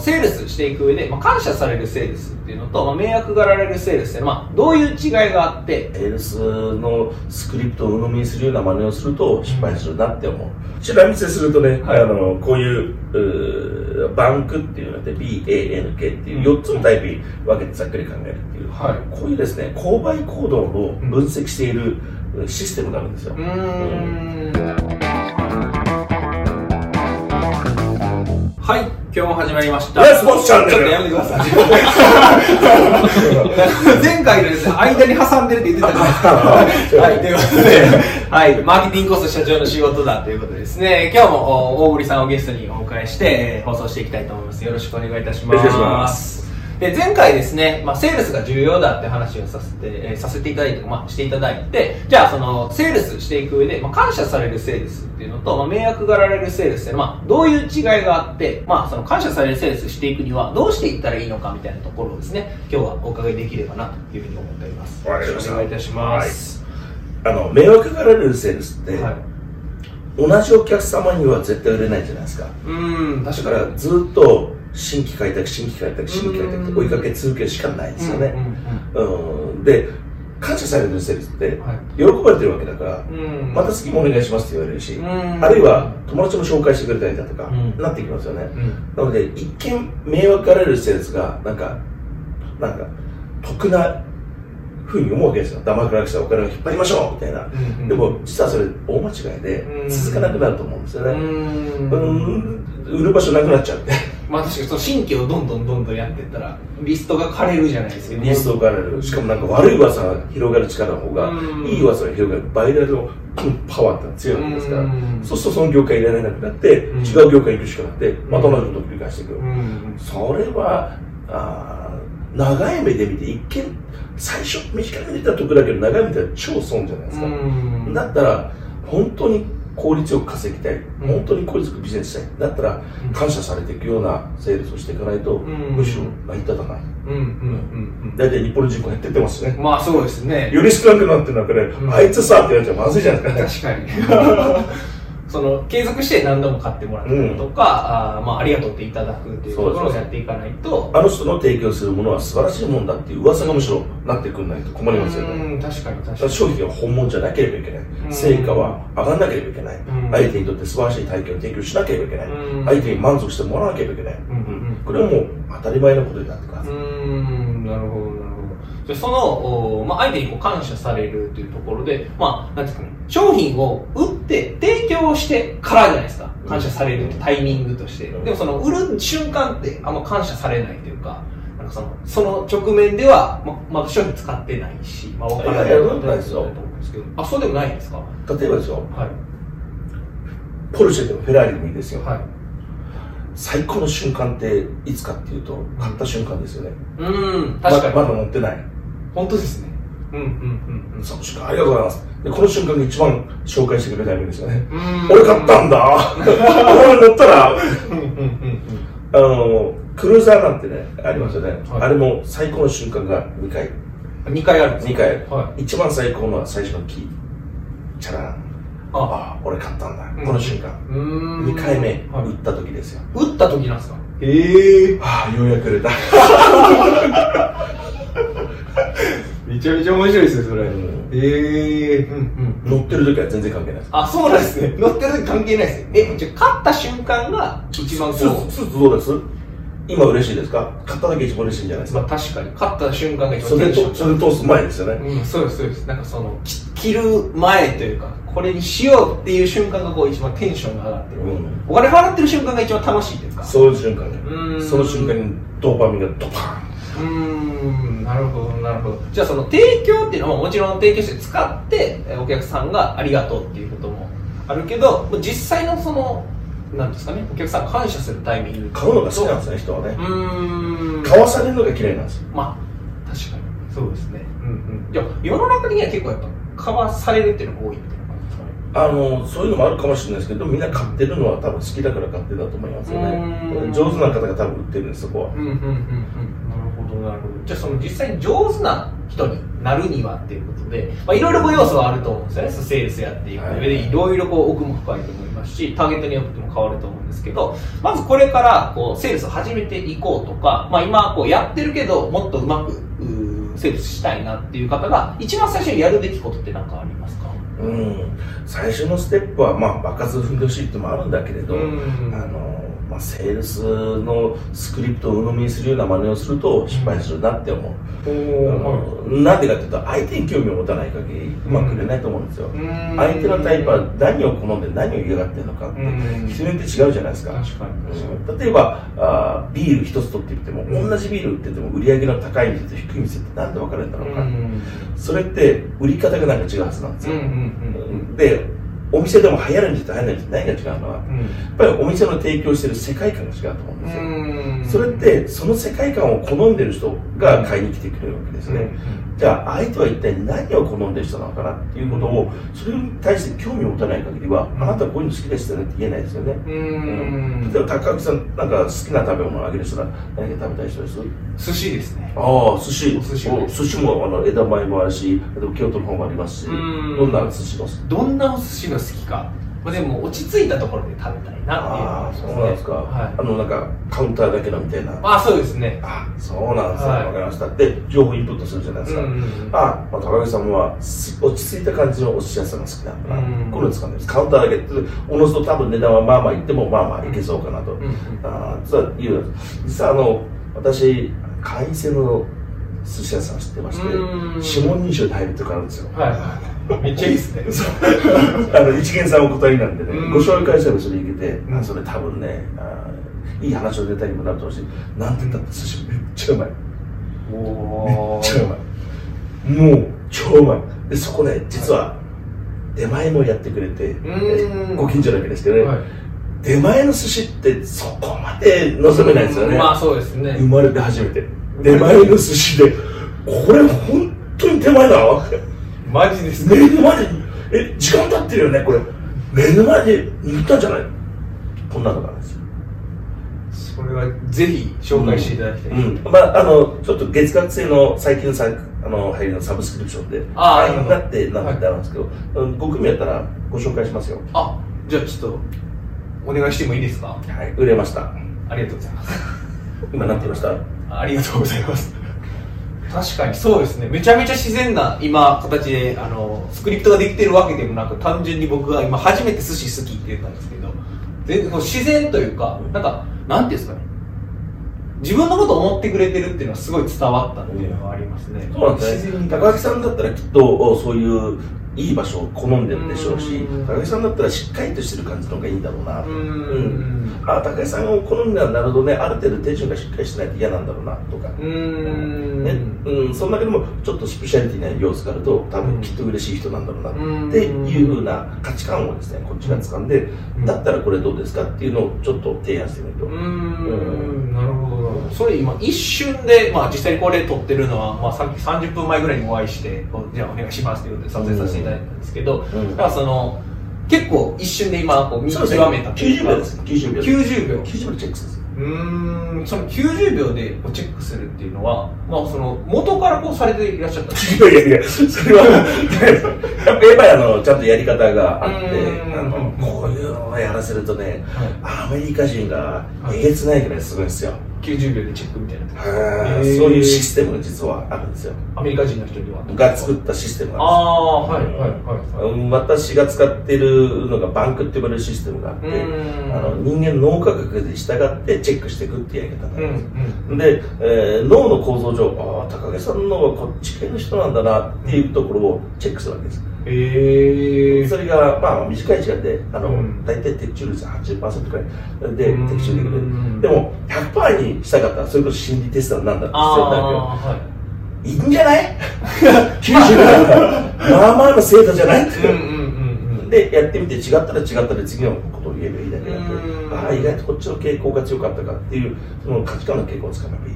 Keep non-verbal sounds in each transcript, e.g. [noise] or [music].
セールスしていく上で、まあ、感謝されるセールスっていうのと、まあ、迷惑がられるセールスって、まあ、どういう違いがあって、セールスのスクリプトを鵜呑みにするような真似をすると失敗するなって思う。ちら見せするとね、はいあの、こういう、うーバンクっていうので BANK っていう4つのタイプに分けてざっくり考えるっていう、はいこういうですね、購買行動を分析しているシステムがあるんですよ。うーん。はい、今日も始まりました。ちょっとやめてください。[laughs] 前回のですね、間に挟んでるって言ってたじゃないですか。[laughs] はい、ということで、はい、マーケティングこそ社長の仕事だということでですね、今日もお大堀さんをゲストにお迎えして、えー放送していきたいと思います。よろしくお願いいたします。で前回ですね、まあ、セールスが重要だって話をさせて、えーさせていただいて、まあ、していただいて、じゃあそのセールスしていく上で、まあ、感謝されるセールスっていうのと、まあ、迷惑がられるセールスって、まあ、どういう違いがあって、まあ、その感謝されるセールスしていくにはどうしていったらいいのかみたいなところをですね、今日はお伺いできればなというふうに思っております。よろしくお願いいたします。あの、迷惑がられるセールスって、はい。同じお客様には絶対売れないじゃないですか。うーん、確かに。だからずっと新規開拓、新規開拓、新規開拓って追いかけ続けるしかないですよね。うんで、感謝されるセールスって、喜ばれてるわけだから。また次もお願いしますって言われるし、うんあるいは友達も紹介してくれたりだとか、うんなってきますよね。うん。なので、一見迷惑がられるセールスが、なんか、なんか、得なふうに思うわけですよ。黙らくしたお金を引っ張りましょうみたいな。うんでも、実はそれ大間違いでう、ん続かなくなると思うんですようね。ん。うん、売る場所なくなっちゃって。まあ確かにその新規をどんどんどんどんやっていったらリストが枯れるじゃないですかリストがられる。しかもなんか悪い噂が広がる力の方がうん、いい噂が広がるバイラルのパワーって強いわけですから。うん、そうするとその業界いられなくなって、うん。違う業界に行くしかなくて、また同じことを繰り返していく。うん。それは、あー長い目で見て、一見、最初、短い目で見たら得だけど、長い目で見たら超損じゃないですか。うん。だったら、本当に効率よく稼ぎたい。うん本当に効率よくビジネスしたい。だったらうん、感謝されていくようなセールスをしていかないと、んむしろ成り立たない。大体日本の人口減ってってますしねうん。まあそうですねより少なくなってる中で、んあいつさって言われちゃまずいじゃないですか。確かに [laughs] その継続して何度も買ってもらったりとか、あーまあありがとうっていただくっていうところをやっていかないとあの人の提供するものは素晴らしいもんだっていう噂がむしろなってくんないと困りますよね。うん確かに確だかに商品が本物じゃなければいけない。ん成果は上がらなければいけない。ん相手にとって素晴らしい体験を提供しなければいけない。うん相手に満足してもらわなければいけない。んうんこれはもう当たり前のことになってくるはうず。ーんなるほどなるほどじゃあその、おまあ、相手にこう感謝されるというところで、まあ、なんていうかね、商品を売って提供してからじゃないですか。感謝されるタイミングとして。うんでもその売る瞬間ってあんま感謝されないというか、なんかそのその直面ではままだ商品使ってないし、まあ、わからないいやなんですよと思うんですけど。あ、そうでもないんですか？は例えばですよ、い。ポルシェでもフェラーリでもいいですよ。はい。最高の瞬間っていつかっていうと、買った瞬間ですよね。うーん、確かに。ままだ乗ってない。本当ですね。うん、うん、うん、その瞬間ありがとうございます。で、この瞬間が一番紹介してくれるタイミングですよね。俺買ったんだ俺乗ったら、うん、うん、うん。あの、クルーザーなんてね、ありますよね。はいあれも最高の瞬間が2回。2回あるんですか？2回ある。は一番最高のは最初のキー。チャラン。あああ、俺買ったんだ。うんこの瞬間。い。うーん2回目、はい売った時ですよ。打った時なんですか？ええはあ、ようやく売れた。[laughs] めちゃめちゃ面白いですね、それ。うんええうんうん。乗ってる時は全然関係ないです。あ、そうなんですね。[laughs] 乗ってる時関係ないですね。え、じゃあ勝った瞬間が一番こスーツ、スーツどうです？今嬉しいですか？買っただけ一番嬉しいんじゃないですう、まかあ確かに、勝った瞬間が一番テンションそれで通す前ですよね。うん、そうです、そうです。なんかその、き着る前というか、これにしようっていう瞬間がこう一番テンションが上がってる。うんお金払ってる瞬間が一番楽しいですかそういう瞬間うんね。その瞬間にドーパミンがドパうーんなるほどなるほどじゃあその提供っていうのももちろん提供して使ってえお客さんがありがとうっていうこともあるけど実際のそのなんですかねお客さんが感謝するタイミング買うのが好きなんですね、人はね。うーん買わされるのが嫌いなんですよ。まあ確かにそうですねうんうんじゃあ世の中的には結構やっぱ買わされるっていうのが多いみたいな感じですかねあの、そういうのもあるかもしれないですけど、みんな買ってるのは多分好きだから買ってるんだと思いますよね。上手な方が多分売ってるんです、そこは。うんうんうんうんほどなるほどじゃあその実際に上手な人になるにはっていうことでまあいろいろこう要素はあると思うんですよね。セールスやっていく上ではいいろいろこう奥も深いと思いまますし、ターゲットによっても変わると思うんですけど、まずこれからこうセールスを始めていこうとか、まあ今こうやってるけど、もっとうまくセールスしたいなっていう方が、一番最初にやるべきことって何かありますか？うん、最初のステップは、まあ、爆発踏んでほしいってもあるんだけれど、あのまあ、セールスのスクリプトを鵜呑みにするような真似をすると失敗するなって思う。なんでかっていうと、相手に興味を持たない限りうまくいれないと思うんですよ。相手のタイプは何を好んで何を嫌がってるのかって、人によって違うじゃないですか。か例えばあ、ビール一つ取ってみても、同じビール売ってても売り上げの高い店と低い店ってなんで分かれるんだろうか。それって売り方がなんか違うはずなんですよ。でお店でも流行るんじゃ流行らないんじゃ何が違うのは、うん、やっぱりお店の提供してる世界観が違うと思うんですよ。それってその世界観を好んでる人が買いに来てくれるわけですね。じゃあ相手は一体何を好んでる人なのかなっていうことをそれに対して興味を持たない限りは、あなたはこういうの好きですよねって言えないですよね。うん。例えば高木さんなんか好きな食べ物をあげる人は何か食べたい人です？寿司ですね。ああ、寿司。寿司。も寿司もあの枝前もあるし、京都の方もありますし、どんな寿司がどんなお寿司が好きか。まあ、でも落ち着いたところで食べたいなああそうなんですか、はい、あのなんかカウンターだけのみたいなあそうですね。あそうなんですね、はい、わかりました。で情報インプットするじゃないですか、うんうん、あ、まあ、高木さんは落ち着いた感じのお寿司屋さんが好きだな、うんうん、これです。かねカウンターだけおのずと多分値段はまあまあいってもまあまあいけそうかなと、うんうん、あ実は言う実はあの私会員制の寿司屋さん知ってまして指紋認証で入るとこあるんですよ。はいめっちゃいいですね。[laughs] あの、一元さんお答えなんでね、ご紹介したらそれいけて、あそれ多分ねいい話を出たりもなると思うし、なんて言ったって寿司めっちゃうまい。めっちゃうまい。もう、超うまい。で、そこね、実は、出前もやってくれて、ご近所だけですけどね、はい、出前の寿司ってそこまで望めないですよね。まあそうですね。生まれて初めて。出前の寿司で、これ本当に手前なのマジですか？目の前にえ時間経ってるよねこれ。目の前で言ったんじゃない？こんなのがあるんです。よそれはぜひ紹介していただきたい、うん、うん、まああのちょっと月額制の最近のさあの入りのサブスクリプションでああなってなんてあるんですけど、はい、5組やったらご紹介しますよ。あじゃあちょっとお願いしてもいいですか？はい売れました。ありがとうございます。今何て言いました？ありがとうございます確かにそうですねめちゃめちゃ自然な今形であのスクリプトができてるわけでもなく単純に僕が今初めて寿司好きって言ったんですけど全然自然というかなんかなんていうんですかね自分のことを思ってくれてるっていうのはすごい伝わったっていうのはありますね。そうなんですね。高木さんだったらきっとそういういい場所を好んでるでしょうし、高木さんだったらしっかりとしてる感じの方がいいんだろうなと。うん。あ、高木さんを好んだらなるほどね、ある程度手順がしっかりしてないと嫌なんだろうなとか。うん。ね。うん、その中でもちょっとスペシャリティな様子があると、多分きっと嬉しい人なんだろうなっていうふうな価値観をですね、こっちが掴んで、だったらこれどうですかっていうのをちょっと提案してみると。うん。なるほど。それ今一瞬で、まあ実際にこれ撮ってるのは、まあさっき30分前ぐらいにお会いして、じゃあお願いしますって言って撮影させていただいたんですけど、うん、だからその、結構一瞬で今こう見極めたというか、90秒です。90秒。90秒。90秒チェックです。うんその90秒でチェックするっていうのは、まあ、その元からこうされていらっしゃったいやいやいや、それは、やっぱりあのちゃんとやり方があって、あのこういうのをやらせるとね、はい、アメリカ人がえげつないぐらいすごいですよ。90秒でチェックみたいな、そういうシステムが実はあるんですよ。アメリカ人の人には。が作ったシステムがあるんです。ああはいはいはい、私が使ってるのがバンクって呼ばれるシステムがあってあの人間脳科学で従ってチェックしていくっていうやり方なんです、うんうん、で、えー、脳の構造上ああ高木さんのはこっち系の人なんだなっていうところをチェックするわけですえー、それが、まあ、短い時間で、あの、うん、大体的中率80%くらい。で的中できる。でも、100%にしたかったら、それこそ心理テストなんだって必要に。なるけど、はい、いいんじゃない [laughs] ?90 まあまあの精度じゃない？って。で、やってみて違ったら違ったら次のことを言えばいいだけなんで、ああ、意外とこっちの傾向が強かったかっていう、その価値観の傾向をつかめばいい。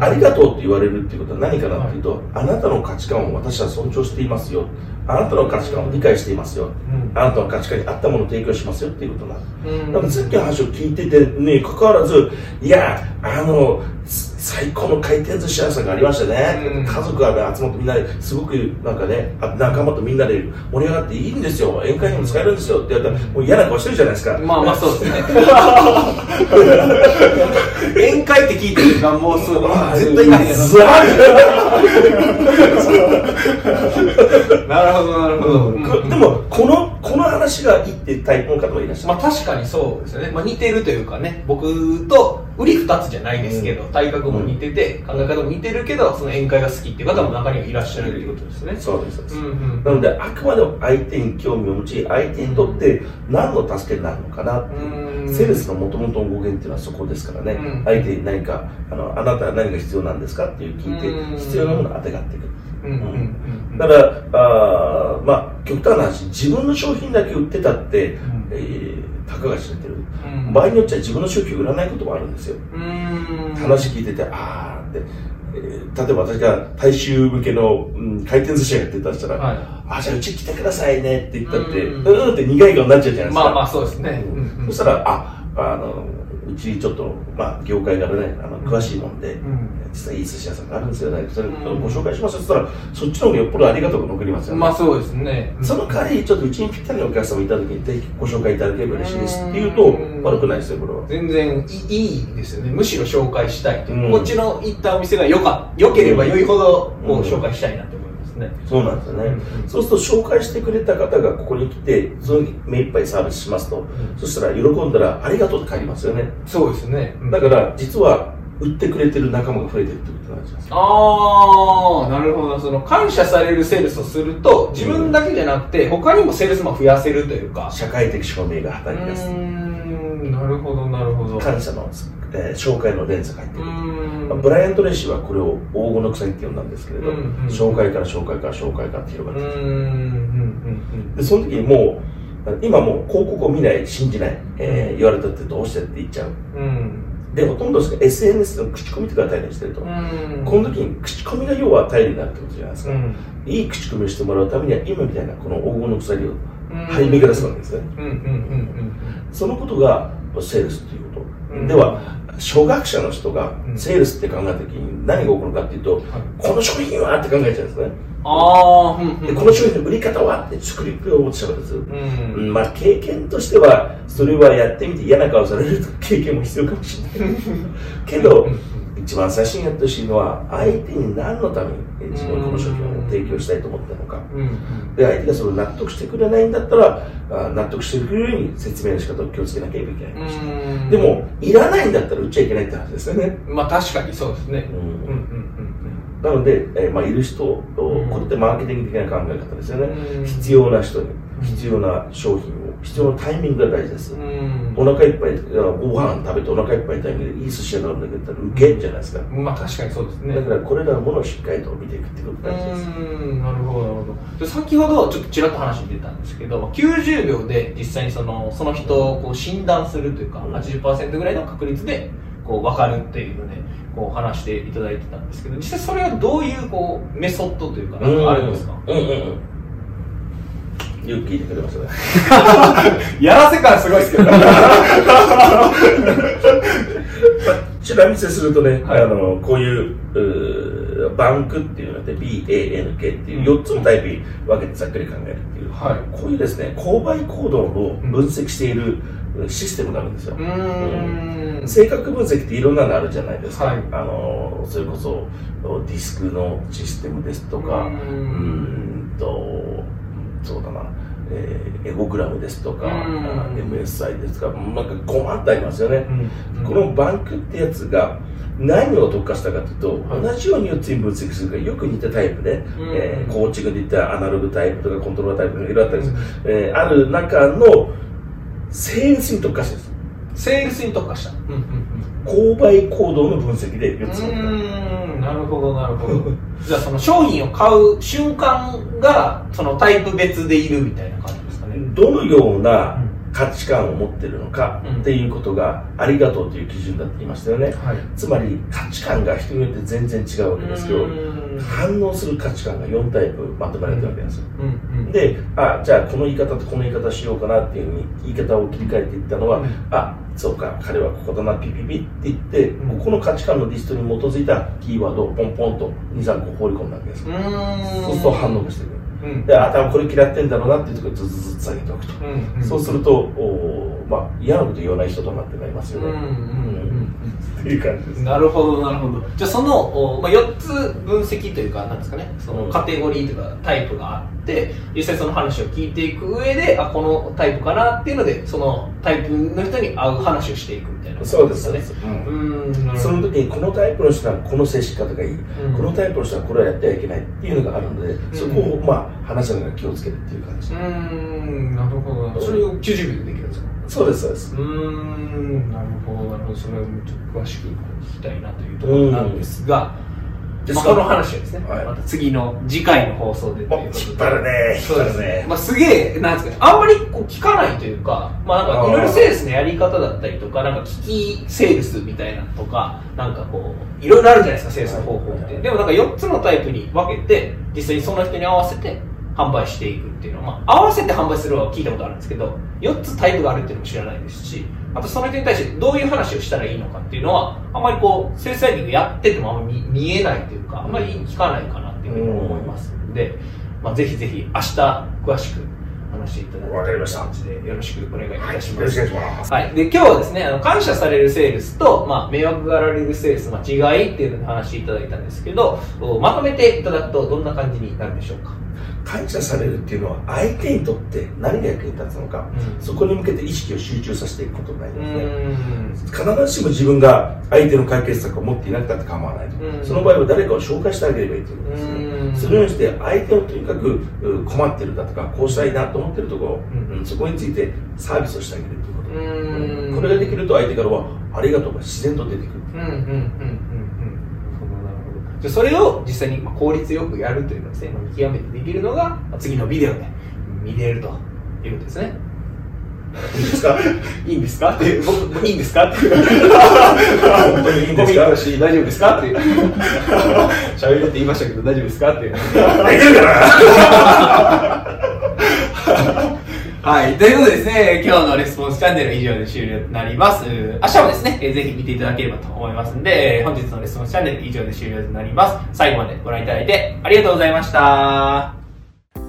ありがとうって言われるっていうことは何かなっていうと、はい、あなたの価値観を私は尊重していますよ。あなたの価値観を理解していますよ、うん、あなたの価値観に合ったものを提供しますよっていうことな。ん、だからさっきの話を聞いててねかかわらずいやあの最高の回転寿司屋さんがありましたね、家族が、ね、集まってみんなですごくなんかね仲間とみんなで盛り上がっていいんですよ。宴会にも使えるんですよって言ったらもう嫌な顔してるじゃないですか。まあまあそうですね。[laughs] [laughs] 宴会って聞いてるがもう [laughs] [laughs] そう絶対ないやなるほどなるほど、でもこのこの話がいいってタイプの方もいらっしゃるまあ確かにそうですよね、まあ、似てるというかね。僕と売り二つじゃないですけど、うん、体格も似てて、考え方も似てるけどその宴会が好きっていう方も中にはいらっしゃるということですね、そうです、うんうん、なのであくまでも相手に興味を持ち相手にとって何の助けになるのかなっていう、セールスのもともとの語源っていうのはそこですからね、うん、相手に何かあのあなたは何が必要なんですかっていう聞いて、必要なものをあてがっていくだからあ、まあ、極端な話自分の商品だけ売ってたって、うん、えー、たかが知れてる、うん、場合によっちゃ自分の商品売らないこともあるんですよ。話聞いててああって、えー、例えば私が大衆向けの、うん、回転寿司屋やってたとしたら、はい、あじゃあうち来てくださいねって言ったってうん。うんって苦い顔になっちゃうじゃないですか。まあまあそうですね、そしたらああのうちちょっと、まあ、業界からね、あの詳しいもんで、うん、実はいい寿司屋さんがあるんですよね、それご紹介しますって言ったら、そっちの方がよっぽどありがたく残りますよね。まあそうですね。その代わり、ちょっとうちにぴったりのお客様いた時に、ぜひご紹介いただければ嬉しいですっていうと、悪くないですよ、これは。全然いいですよね。むしろ紹介したいという。こっちの行ったお店がよか、良ければ良いほど、こう紹介したいなってね。そうなんですよね。うん、そうすると紹介してくれた方がここに来て、その目いっぱいサービスしますと、うん、そしたら喜んだらありがとうって帰りますよね。そうですね。だから実は売ってくれてる仲間が増えてるってことなんですああ、なるほど。その感謝されるセールスをすると、自分だけじゃなくて、他にもセールスマン増やせるというか。社会的証明が働き出す。なるほど、なるほど。感謝のえー、紹介の連鎖が入ってくる、まあ、ブライアント・レイシーはこれを黄金の鎖って呼んだんですけれど、紹介から紹介から紹介からって広がってきてでその時にもう今もう広告を見ない信じない、えー、言われたってどうしてって言っちゃう、うん、でほとんど SNS の口コミとかが頼りにしてると、うん、この時に口コミが要は頼りになるってことじゃないですか、うん、いい口コミをしてもらうためには今みたいなこの黄金の鎖を張り巡らすわけですね。そのことがセールスっていうこと、では初学者の人がセールスって考えた時に何が起こるかっていうと、この商品はって考えちゃうんですね。ああ、でこの商品の売り方はって作りプロを持ってしまうんです、うん、まあ経験としてはそれはやってみて嫌な顔される経験も必要かもしれない。[laughs] けど一番最初にやってほしいのは相手に何のために自分この商品を提供したいと思ったのか、で相手がそれを納得してくれないんだったら納得してくれるように説明の仕方を気をつけなきゃいけないかしでもいらないんだったら売っちゃいけないって話ですよね。まあ確かにそうですね、うんうんうんなので、えーまあ、いる人を、これってマーケティング的な考え方ですよね、必要な人に必要な商品を必要なタイミングが大事です、うん、お腹いっぱいご飯食べてお腹いっぱいタイミングでいい寿司屋があるんだけど受けんじゃないですか、まあ確かにそうですね。だからこれらのものをしっかりと見ていくってことが大事です。うんなるほどなるほど。先ほどちょっとちらっと話に出たんですけど90秒で実際にそのその人をこう診断するというか、うん、80%ぐらいの確率でこう分かるっていうのでこう話していただいてたんですけど実際それはどういうこうメソッドというかあるんですか、うんうんうんよく聞いてくれましたね。[laughs] やらせ感すごいですけど。[laughs] ちら見せするとね、はい、あの、こういう、うバンクっていうので BANK っていう4つのタイプに分けてざっくり考えるっていう、はい、こういうですね、購買行動を分析しているシステムがあるんですよ。うん。性格分析っていろんなのあるじゃないですか。はい、あの、それこそディスクのシステムですとか、うんと、そうだな、えー、エゴグラムですとか、MSI ですとか、なんか5万ってありますよね。うん、このバンクってやつが、何を特化したかというと、はい、同じように4つに分析するからよく似たタイプで、うん、えー、コーチングで言ったアナログタイプとかコントローラータイプがいろいろあったりする、うん、えー、ある中のセールスに特化してるんです。セールスに特化した、うんうんうん、購買行動の分析で4つうんなるほどなるほど。[laughs] じゃあその商品を買う瞬間がそのタイプ別でいるみたいな感じですかね。どのような価値観を持ってるのかっていうことがありがとうという基準だって言いましたよね、はい、つまり価値観が人によって全然違うわけですけど反応する価値観が4タイプまとめられてるわけですよ、うん。うん、であじゃあこの言い方とこの言い方しようかなっていうふうに言い方を切り替えていったのは、うん、あそうか彼はここだなピピピって言って、うん。ここの価値観のリストに基づいたキーワードをポンポンと23個放り込んだわけですそうすると反応がしてくるうん。であ多分これ嫌ってんだろうなっていうところずずずつ下げておくと、うん。うん。そうするとおーまあ嫌なこと言わない人となってなりますよね、うんうんうんっていう感じです。なるほどなるほど。じゃあその、おまあ、4つ分析というかなんですかね。そのうん。カテゴリーというかタイプがあって実際その話を聞いていく上であこのタイプかなっていうのでそのタイプの人に合う話をしていくみたいな。そうです。そうです、ううんーんその時にこのタイプの人はこの接し方がいい、ん。このタイプの人はこれはやってはいけないっていうのがあるので、そこをまあ話すのが気をつけるっていう感じ、うーんなるほど。それを90秒でできる。んですかそうですそうです。うーんなるほどなるほど。それをちょっと詳しく聞きたいなというところなんですが、まあ、この話はですね、はい。また次の次回の放送でということで。張るね引っそうですね。まあ、すげえ、なんですかね、あんまりこう聞かないというか、まあなんかいろいろセールスのやり方だったりとか、なんか聞きセールスみたいなのとか、なんかこう、いろいろあるじゃないですか、セールスの方法って。でもなんか4つのタイプに分けて、実際にその人に合わせて販売していくっていうのは、まあ合わせて販売するのは聞いたことあるんですけど、4つタイプがあるっていうのも知らないですし、あとその人に対してどういう話をしたらいいのかっていうのは、あんまりこう、セールスライティングやっててもあんまり見えないというか、あんまり聞かないかなっていうふうに思いますので、まあ、ぜひぜひ明日詳しく話していただくわかりました感じでよろしくお願いいたしよろします。くお願いします。はい、で今日はですねあの感謝されるセールスと、まあ、迷惑がられるセールスの違いっていうのを話していただいたんですけどおまとめていただくとどんな感じになるでしょうか、感謝されるっていうのは相手にとって何が役に立つのか、そこに向けて意識を集中させていくことになりうますね、必ずしも自分が相手の解決策を持っていなくたって構わないと、うん。その場合は誰かを紹介してあげればいいということですね、うんそのようにして相手をとにかくう困ってるだとかこうしたいなと思ってるところ、うん。うんそこについてサービスをしてあげるということ、うーん。これができると相手からはありがとうが自然と出てくる。うんうんうんうんそれを実際にまあ効率よくやるというのをですね極めてできるのがまあ次のビデオで見れるということですねいいですか？いいんですか？って僕いいんですか？って本当にいいんですか？し大丈夫ですか？って。喋るって言いましたけど大丈夫ですか？って。できるかなはい。ということでですね、今日のレスポンスチャンネルは以上で終了となります。明日もですね、えーぜひ見ていただければと思いますので、えー本日のレスポンスチャンネル以上で終了となります。最後までご覧いただいてありがとうございました。